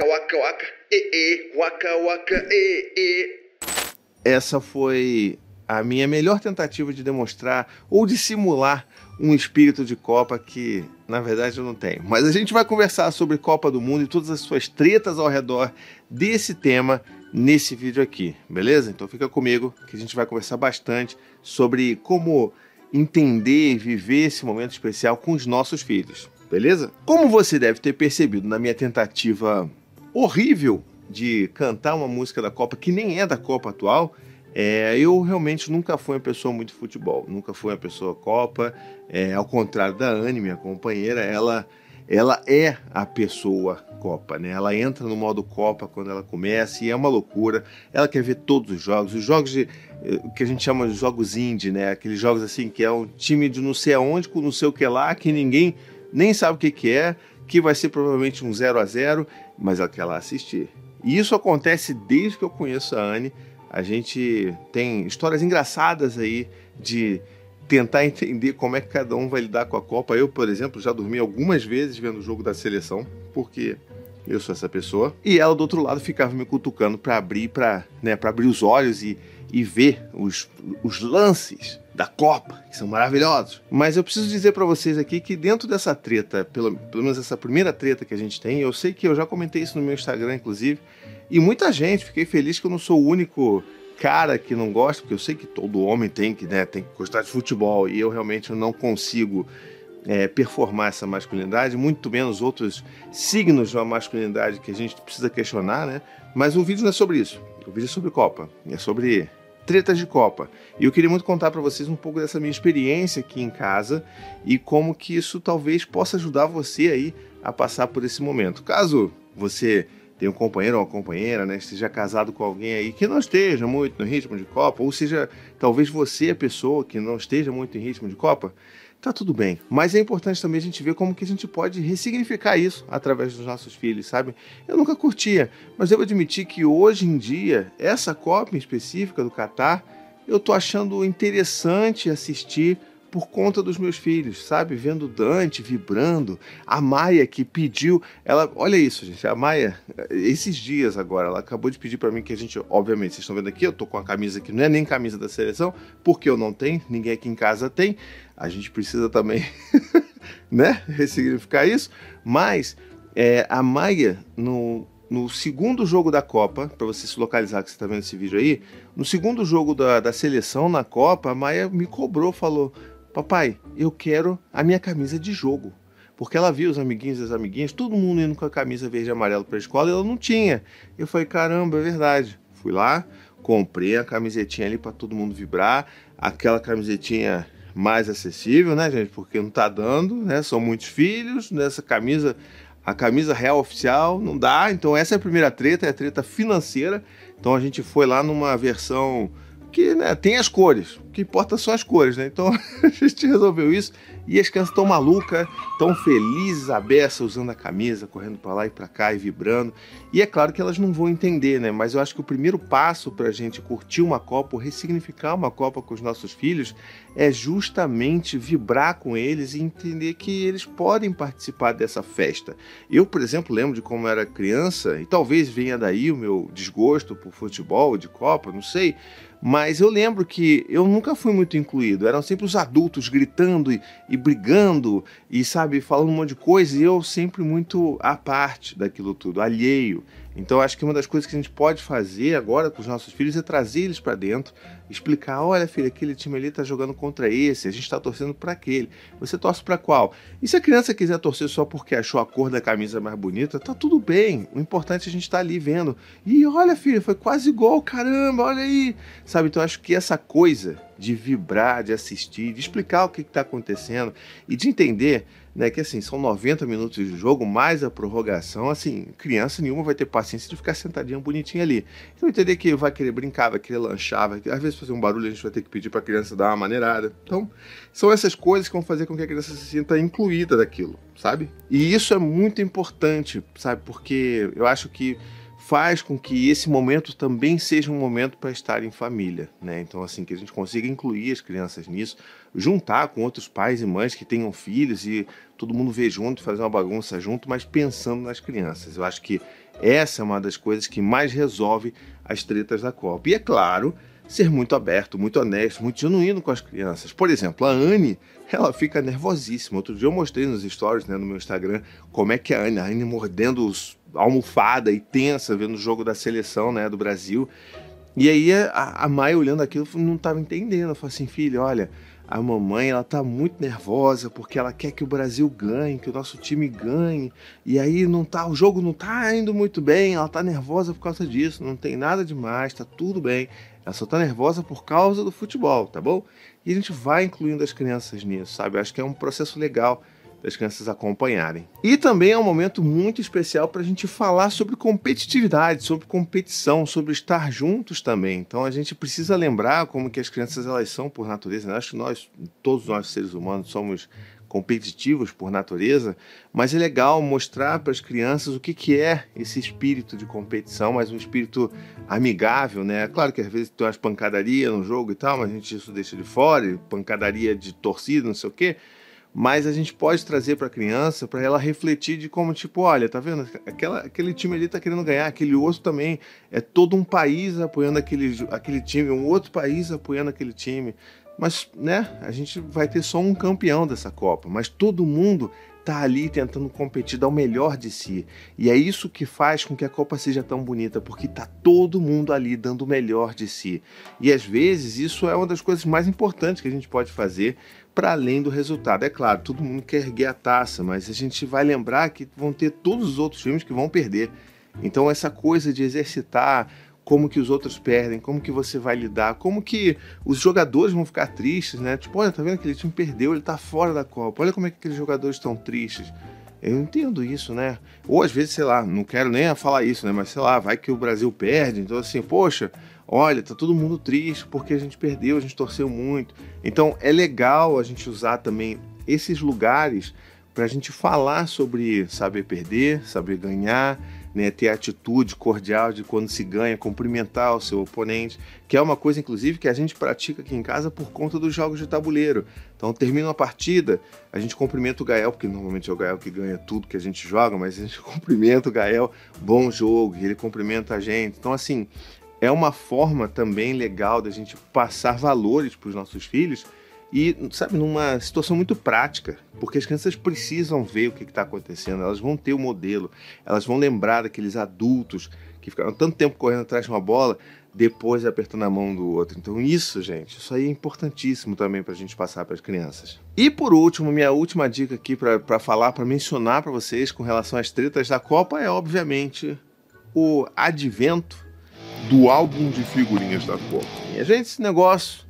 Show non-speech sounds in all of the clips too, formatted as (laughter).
Waka waka waka, e e, waka waka, e e. Essa foi a minha melhor tentativa de demonstrar ou de simular um espírito de Copa que, na verdade, eu não tenho. Mas a gente vai conversar sobre Copa do Mundo e todas as suas tretas ao redor desse tema nesse vídeo aqui, beleza? Então fica comigo que a gente vai conversar bastante sobre como entender e viver esse momento especial com os nossos filhos, beleza? Como você deve ter percebido na minha tentativa horrível de cantar uma música da Copa que nem é da Copa atual, é, eu realmente nunca fui uma pessoa muito futebol, nunca fui uma pessoa Copa, é, ao contrário da Anne, minha companheira, ela, ela é a pessoa Copa, né? Ela entra no modo Copa quando ela começa e é uma loucura. Ela quer ver todos os jogos, os jogos de eh, que a gente chama de jogos indie, né? Aqueles jogos assim que é um time de não sei aonde com não sei o que lá, que ninguém nem sabe o que, que é, que vai ser provavelmente um 0 a 0 mas ela quer lá assistir. E isso acontece desde que eu conheço a Anne. A gente tem histórias engraçadas aí de tentar (laughs) entender como é que cada um vai lidar com a Copa. Eu, por exemplo, já dormi algumas vezes vendo o jogo da seleção, porque eu sou essa pessoa. E ela do outro lado ficava me cutucando para abrir, para né, abrir os olhos e, e ver os, os lances da Copa, que são maravilhosos. Mas eu preciso dizer para vocês aqui que dentro dessa treta, pelo, pelo menos essa primeira treta que a gente tem, eu sei que eu já comentei isso no meu Instagram, inclusive, e muita gente, fiquei feliz que eu não sou o único cara que não gosta, porque eu sei que todo homem tem que, né, tem que gostar de futebol, e eu realmente não consigo é, performar essa masculinidade, muito menos outros signos de uma masculinidade que a gente precisa questionar, né? Mas o vídeo não é sobre isso. O vídeo é sobre Copa. É sobre tretas de Copa. E eu queria muito contar para vocês um pouco dessa minha experiência aqui em casa e como que isso talvez possa ajudar você aí a passar por esse momento. Caso você tenha um companheiro ou uma companheira, né, esteja casado com alguém aí que não esteja muito no ritmo de Copa, ou seja, talvez você a pessoa que não esteja muito em ritmo de Copa, tá tudo bem. Mas é importante também a gente ver como que a gente pode ressignificar isso através dos nossos filhos, sabe? Eu nunca curtia, mas devo admitir que hoje em dia, essa Copa específica do Catar, eu tô achando interessante assistir por conta dos meus filhos, sabe? Vendo Dante vibrando, a Maia que pediu, ela, olha isso, gente, a Maia, esses dias agora, ela acabou de pedir para mim que a gente, obviamente, vocês estão vendo aqui, eu tô com a camisa que não é nem camisa da seleção, porque eu não tenho, ninguém aqui em casa tem. A gente precisa também, (laughs) né, ressignificar isso, mas é, a Maia no no segundo jogo da Copa, para você se localizar que você está vendo esse vídeo aí, no segundo jogo da, da seleção na Copa, a Maia me cobrou, falou: Papai, eu quero a minha camisa de jogo. Porque ela viu os amiguinhos e as amiguinhas, todo mundo indo com a camisa verde e amarelo para a escola e ela não tinha. Eu falei, caramba, é verdade. Fui lá, comprei a camisetinha ali para todo mundo vibrar, aquela camisetinha mais acessível, né, gente? Porque não tá dando, né? São muitos filhos, nessa camisa, a camisa real oficial não dá. Então essa é a primeira treta, é a treta financeira. Então a gente foi lá numa versão que né, tem as cores. O que importa são as cores, né? Então (laughs) a gente resolveu isso e as crianças estão malucas, tão felizes, a beça, usando a camisa, correndo para lá e para cá e vibrando. E é claro que elas não vão entender, né? Mas eu acho que o primeiro passo para a gente curtir uma Copa, ou ressignificar uma Copa com os nossos filhos, é justamente vibrar com eles e entender que eles podem participar dessa festa. Eu, por exemplo, lembro de como era criança, e talvez venha daí o meu desgosto por futebol, de Copa, não sei mas eu lembro que eu nunca fui muito incluído. Eram sempre os adultos gritando e, e, brigando e, sabe, falando um monte de coisa. E eu sempre muito à parte daquilo tudo, alheio. Então acho que uma das coisas que a gente pode fazer agora com os nossos filhos é trazer eles para dentro, explicar, olha filho, aquele time ali está jogando contra esse, a gente está torcendo para aquele. Você torce para qual? E se a criança quiser torcer só porque achou a cor da camisa mais bonita, tá tudo bem. O importante é a gente estar tá ali vendo. E olha filho, foi quase gol, caramba, olha aí. Sabe, então acho que essa coisa de vibrar, de assistir, de explicar o que está acontecendo e de entender né, que assim, são 90 minutos de jogo, mais a prorrogação, assim, criança nenhuma vai ter paciência de ficar sentadinha bonitinha ali. Então entender que vai querer brincar, vai querer lanchar, vai, às vezes fazer um barulho a gente vai ter que pedir para a criança dar uma maneirada. Então, são essas coisas que vão fazer com que a criança se sinta incluída daquilo, sabe? E isso é muito importante, sabe? Porque eu acho que faz com que esse momento também seja um momento para estar em família, né? Então, assim, que a gente consiga incluir as crianças nisso, juntar com outros pais e mães que tenham filhos e todo mundo ver junto, fazer uma bagunça junto, mas pensando nas crianças. Eu acho que essa é uma das coisas que mais resolve as tretas da Copa. E é claro, ser muito aberto, muito honesto, muito genuíno com as crianças. Por exemplo, a Anne, ela fica nervosíssima. Outro dia eu mostrei nos stories, né, no meu Instagram, como é que a Anne, a Anne mordendo os almofada e tensa vendo o jogo da seleção né, do Brasil. E aí a, a olhando aquilo não estava entendendo. Eu falei assim, filho, olha, a mamãe ela tá muito nervosa porque ela quer que o Brasil ganhe, que o nosso time ganhe. E aí não tá, o jogo não tá indo muito bem, ela tá nervosa por causa disso, não tem nada demais, tá tudo bem. Ela só tá nervosa por causa do futebol, tá bom? E a gente vai incluindo as crianças nisso, sabe? Eu acho que é um processo legal das crianças acompanharem. E também é um momento muito especial para a gente falar sobre competitividade, sobre competição, sobre estar juntos também. Então a gente precisa lembrar como que as crianças elas são por natureza. Eu acho que nós, todos nós seres humanos, somos competitivos por natureza, mas é legal mostrar para as crianças o que, que é esse espírito de competição, mas um espírito amigável, né? Claro que às vezes tem umas pancadarias no jogo e tal, mas a gente isso deixa de fora, pancadaria de torcida, não sei o quê mas a gente pode trazer para a criança para ela refletir de como tipo, olha, tá vendo? Aquela, aquele time ali tá querendo ganhar, aquele outro também é todo um país apoiando aquele, aquele time, um outro país apoiando aquele time. Mas, né, a gente vai ter só um campeão dessa Copa, mas todo mundo tá ali tentando competir, dar o melhor de si. E é isso que faz com que a Copa seja tão bonita, porque tá todo mundo ali dando o melhor de si. E às vezes isso é uma das coisas mais importantes que a gente pode fazer para além do resultado. É claro, todo mundo quer erguer a taça, mas a gente vai lembrar que vão ter todos os outros times que vão perder. Então essa coisa de exercitar como que os outros perdem, como que você vai lidar, como que os jogadores vão ficar tristes, né? Tipo, olha, tá vendo aquele time perdeu, ele tá fora da Copa. Olha como é que aqueles jogadores estão tristes. Eu entendo isso, né? Ou às vezes, sei lá, não quero nem falar isso, né? Mas sei lá, vai que o Brasil perde, então assim, poxa, olha, tá todo mundo triste porque a gente perdeu, a gente torceu muito. Então é legal a gente usar também esses lugares para a gente falar sobre saber perder, saber ganhar, né, ter a atitude cordial de quando se ganha, cumprimentar o seu oponente, que é uma coisa, inclusive, que a gente pratica aqui em casa por conta dos jogos de tabuleiro. Então, termina uma partida, a gente cumprimenta o Gael, porque normalmente é o Gael que ganha tudo que a gente joga, mas a gente (laughs) cumprimenta o Gael, bom jogo, ele cumprimenta a gente. Então, assim, é uma forma também legal da gente passar valores para os nossos filhos e, sabe, numa situação muito prática, porque as crianças precisam ver o que está acontecendo, elas vão ter o modelo, elas vão lembrar daqueles adultos que ficaram tanto tempo correndo atrás de uma bola, depois apertando a mão do outro. Então, isso, gente, isso aí é importantíssimo também para a gente passar para as crianças. E por último, minha última dica aqui para falar, para mencionar para vocês com relação às tretas da Copa é, obviamente, o advento do álbum de figurinhas da Copa. Minha gente, esse negócio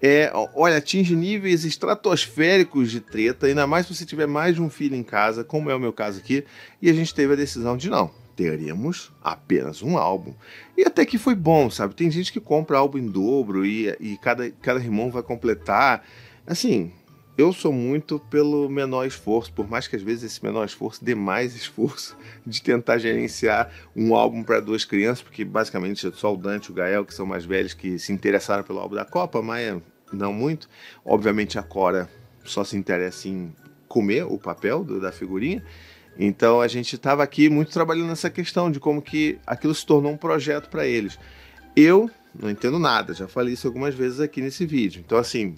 é, olha, atinge níveis estratosféricos de treta, ainda mais se você tiver mais de um filho em casa, como é o meu caso aqui, e a gente teve a decisão de não, teríamos apenas um álbum. E até que foi bom, sabe? Tem gente que compra álbum em dobro e, e cada, cada irmão vai completar. Assim, eu sou muito pelo menor esforço, por mais que às vezes esse menor esforço dê mais esforço (laughs) de tentar gerenciar um álbum para duas crianças, porque basicamente é só o Dante e o Gael, que são mais velhos, que se interessaram pelo álbum da Copa, mas não muito. Obviamente a Cora só se interessa em comer o papel do, da figurinha. Então a gente estava aqui muito trabalhando nessa questão de como que aquilo se tornou um projeto para eles. Eu não entendo nada, já falei isso algumas vezes aqui nesse vídeo. Então assim,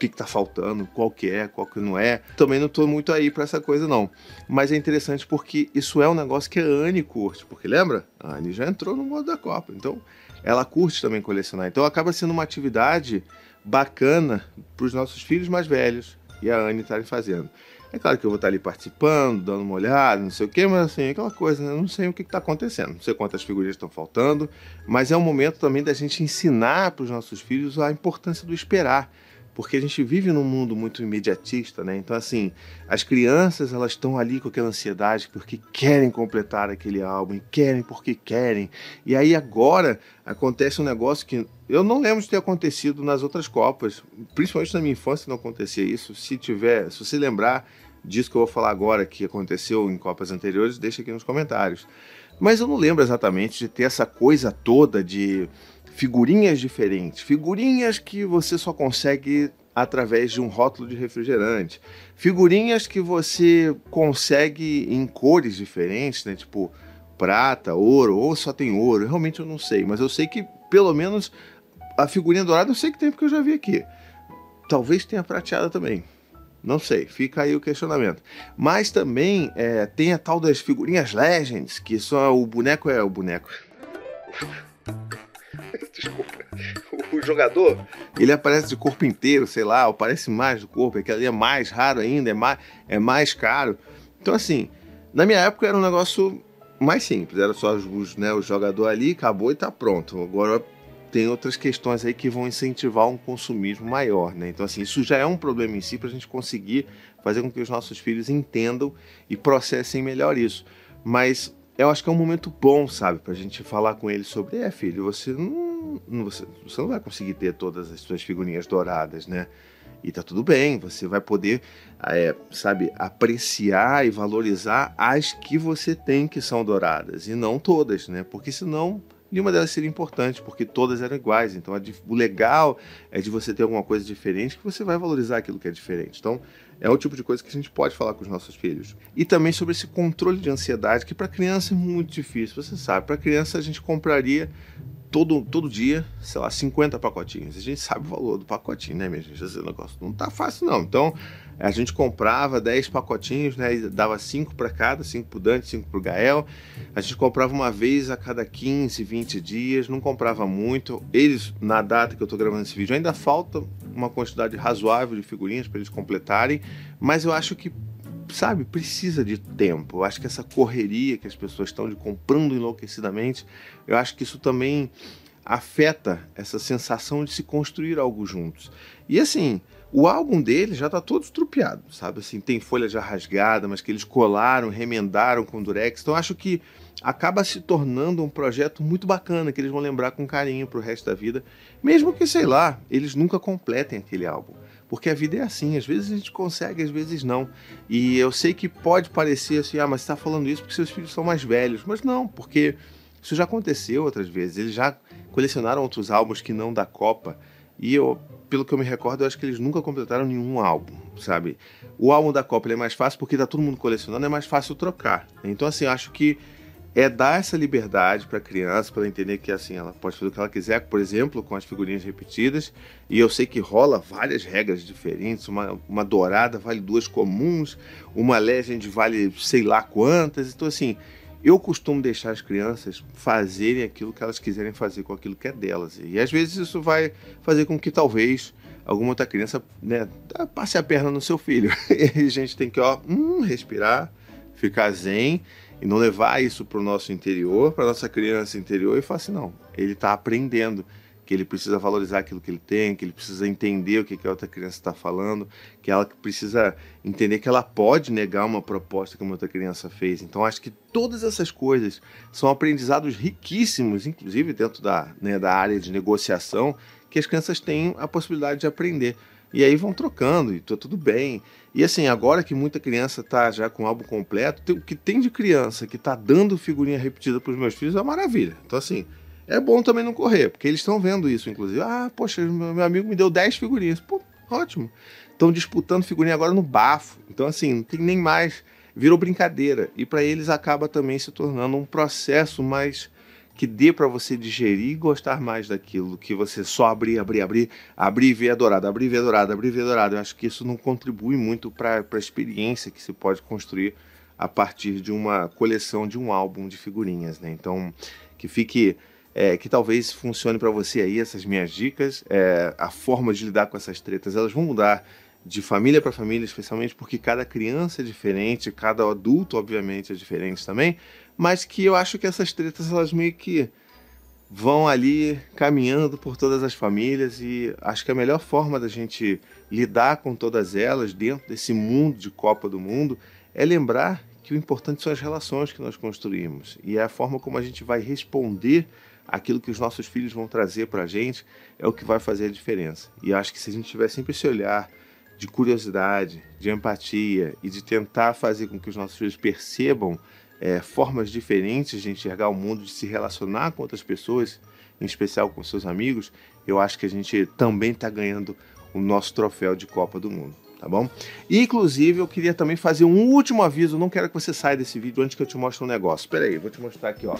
que, que tá faltando, qual que é, qual que não é. Também não tô muito aí para essa coisa, não. Mas é interessante porque isso é um negócio que a Anne curte, porque lembra? A Anne já entrou no modo da Copa, então ela curte também colecionar. Então acaba sendo uma atividade bacana para os nossos filhos mais velhos e a Anne estarem fazendo. É claro que eu vou estar ali participando, dando uma olhada, não sei o quê, mas assim, aquela coisa, né? Eu não sei o que está acontecendo, não sei quantas figurinhas estão faltando, mas é um momento também da gente ensinar para os nossos filhos a importância do esperar porque a gente vive num mundo muito imediatista, né? Então, assim, as crianças elas estão ali com aquela ansiedade porque querem completar aquele álbum, querem porque querem. E aí agora acontece um negócio que eu não lembro de ter acontecido nas outras Copas, principalmente na minha infância não acontecia isso. Se tiver, se você lembrar, disso que eu vou falar agora, que aconteceu em Copas anteriores, deixa aqui nos comentários. Mas eu não lembro exatamente de ter essa coisa toda de figurinhas diferentes, figurinhas que você só consegue através de um rótulo de refrigerante, figurinhas que você consegue em cores diferentes, né? Tipo prata, ouro, ou só tem ouro, realmente eu não sei, mas eu sei que pelo menos a figurinha dourada eu sei que tem porque eu já vi aqui. Talvez tenha prateada também. Não sei, fica aí o questionamento. Mas também é, tem a tal das figurinhas Legends, que só o boneco é o boneco. (laughs) Desculpa. O jogador, ele aparece de corpo inteiro, sei lá, ou parece mais do corpo, aquele ali é mais raro ainda, é mais, é mais caro. Então, assim, na minha época era um negócio mais simples, era só os, né, o jogador ali, acabou e tá pronto. Agora tem outras questões aí que vão incentivar um consumismo maior, né? Então, assim, isso já é um problema em si para a gente conseguir fazer com que os nossos filhos entendam e processem melhor isso. Mas eu acho que é um momento bom, sabe, para a gente falar com eles sobre, é, filho, você não, você, você não vai conseguir ter todas as suas figurinhas douradas, né? E tá tudo bem, você vai poder, é, sabe, apreciar e valorizar as que você tem que são douradas, e não todas, né? Porque senão nenhuma delas seria importante, porque todas eram iguais. Então, o legal é de você ter alguma coisa diferente que você vai valorizar aquilo que é diferente. Então, é o tipo de coisa que a gente pode falar com os nossos filhos. E também sobre esse controle de ansiedade, que para criança é muito difícil. Você sabe, para criança a gente compraria todo, todo dia, sei lá, 50 pacotinhos. A gente sabe o valor do pacotinho, né, minha gente? Esse negócio não tá fácil, não. Então, a gente comprava 10 pacotinhos, né? E dava 5 para cada, 5 pro Dante, 5 pro Gael. A gente comprava uma vez a cada 15, 20 dias, não comprava muito. Eles, na data que eu tô gravando esse vídeo, ainda falta uma quantidade razoável de figurinhas para eles completarem, mas eu acho que sabe, precisa de tempo. Eu acho que essa correria que as pessoas estão de comprando enlouquecidamente, eu acho que isso também afeta essa sensação de se construir algo juntos. E assim, o álbum dele já está todo estrupiado, sabe? Assim, tem folha já rasgada, mas que eles colaram, remendaram com durex. Então acho que acaba se tornando um projeto muito bacana que eles vão lembrar com carinho para o resto da vida, mesmo que sei lá, eles nunca completem aquele álbum. Porque a vida é assim, às vezes a gente consegue, às vezes não. E eu sei que pode parecer assim, ah, mas você está falando isso porque seus filhos são mais velhos. Mas não, porque isso já aconteceu outras vezes. Eles já colecionaram outros álbuns que não da Copa. E eu, pelo que eu me recordo, eu acho que eles nunca completaram nenhum álbum, sabe? O álbum da Copa é mais fácil porque tá todo mundo colecionando, é mais fácil trocar. Então, assim, acho que é dar essa liberdade para a criança, para entender que assim ela pode fazer o que ela quiser, por exemplo, com as figurinhas repetidas. E eu sei que rola várias regras diferentes. Uma, uma dourada vale duas comuns, uma legend vale sei lá quantas. Então, assim, eu costumo deixar as crianças fazerem aquilo que elas quiserem fazer com aquilo que é delas. E às vezes isso vai fazer com que talvez alguma outra criança né, passe a perna no seu filho. (laughs) E a gente tem que ó, hum, respirar, ficar zen e não levar isso para o nosso interior, para nossa criança interior e falar assim, não, ele está aprendendo que ele precisa valorizar aquilo que ele tem, que ele precisa entender o que, que a outra criança está falando, que ela precisa entender que ela pode negar uma proposta que uma outra criança fez. Então, acho que todas essas coisas são aprendizados riquíssimos, inclusive dentro da, né, da área de negociação, que as crianças têm a possibilidade de aprender. E aí vão trocando e tá tudo bem. E assim, agora que muita criança tá já com o álbum completo, o que tem de criança que tá dando figurinha repetida para os meus filhos é uma maravilha. Então assim, é bom também não correr, porque eles estão vendo isso, inclusive. Ah, poxa, meu amigo me deu 10 figurinhas. Pô, ótimo. Estão disputando figurinha agora no bafo. Então assim, não tem nem mais, virou brincadeira. E para eles acaba também se tornando um processo mais que dê para você digerir e gostar mais daquilo, que você só abrir, abrir, abrir, abrir e ver a dourada, abrir e ver a dourada, abrir e ver a dourada. Eu acho que isso não contribui muito para a experiência que se pode construir a partir de uma coleção de um álbum de figurinhas, né? Então, que fique é, que talvez funcione para você aí essas minhas dicas, é, a forma de lidar com essas tretas, elas vão mudar de família para família, especialmente porque cada criança é diferente, cada adulto, obviamente, é diferente também, mas que eu acho que essas tretas elas meio que vão ali caminhando por todas as famílias e acho que a melhor forma da gente lidar com todas elas dentro desse mundo de Copa do Mundo é lembrar que o importante são as relações que nós construímos e é a forma como a gente vai responder aquilo que os nossos filhos vão trazer para a gente é o que vai fazer a diferença. E acho que se a gente tiver sempre esse olhar de curiosidade, de empatia e de tentar fazer com que os nossos filhos percebam é, formas diferentes de enxergar o mundo, de se relacionar com outras pessoas, em especial com seus amigos, eu acho que a gente também está ganhando o nosso troféu de Copa do Mundo, tá bom? E, inclusive, eu queria também fazer um último aviso, não quero que você saia desse vídeo antes que eu te mostre um negócio. Espera aí, vou te mostrar aqui, ó.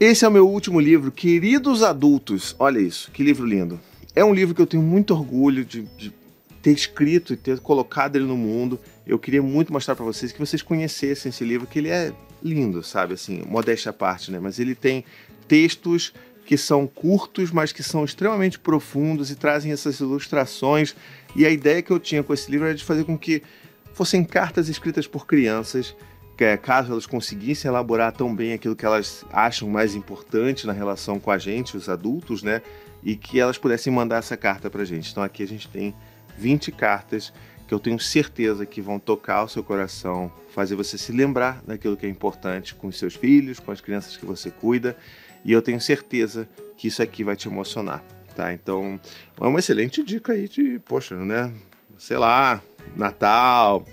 Esse é o meu último livro, Queridos Adultos. Olha isso, que livro lindo. É um livro que eu tenho muito orgulho de, de ter escrito e ter colocado ele no mundo. Eu queria muito mostrar para vocês que vocês conhecessem esse livro, que ele é lindo, sabe? Assim, modéstia à parte, né? Mas ele tem textos que são curtos, mas que são extremamente profundos e trazem essas ilustrações. E a ideia que eu tinha com esse livro era de fazer com que fossem cartas escritas por crianças, é, caso elas conseguissem elaborar tão bem aquilo que elas acham mais importante na relação com a gente, os adultos, né? E que elas pudessem mandar essa carta pra gente. Então aqui a gente tem 20 cartas que eu tenho certeza que vão tocar o seu coração, fazer você se lembrar daquilo que é importante com os seus filhos, com as crianças que você cuida, e eu tenho certeza que isso aqui vai te emocionar, tá? Então, é uma excelente dica aí de, poxa, né? Sei lá, Natal,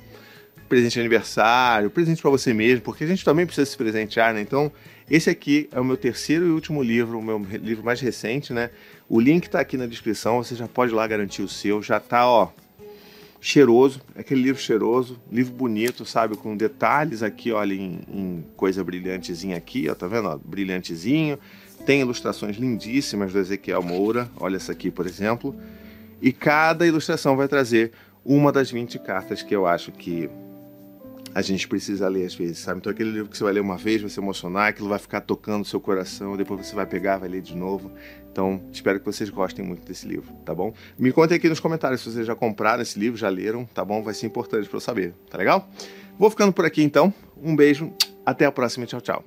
presente de aniversário, presente para você mesmo, porque a gente também precisa se presentear, né? Então, esse aqui é o meu terceiro e último livro, o meu livro mais recente, né? O link está aqui na descrição, você já pode ir lá garantir o seu, já tá, ó, cheiroso, aquele livro cheiroso, livro bonito, sabe, com detalhes aqui, olha, em, em coisa brilhantezinha aqui, ó, tá vendo, ó, brilhantezinho, tem ilustrações lindíssimas do Ezequiel Moura, olha essa aqui, por exemplo, e cada ilustração vai trazer uma das 20 cartas que eu acho que a gente precisa ler às vezes, sabe? Então aquele livro que você vai ler uma vez, vai se emocionar, aquilo vai ficar tocando o seu coração, depois você vai pegar, vai ler de novo. Então, espero que vocês gostem muito desse livro, tá bom? Me contem aqui nos comentários se vocês já compraram esse livro, já leram, tá bom? Vai ser importante para eu saber, tá legal? Vou ficando por aqui então. Um beijo, até a próxima, tchau, tchau.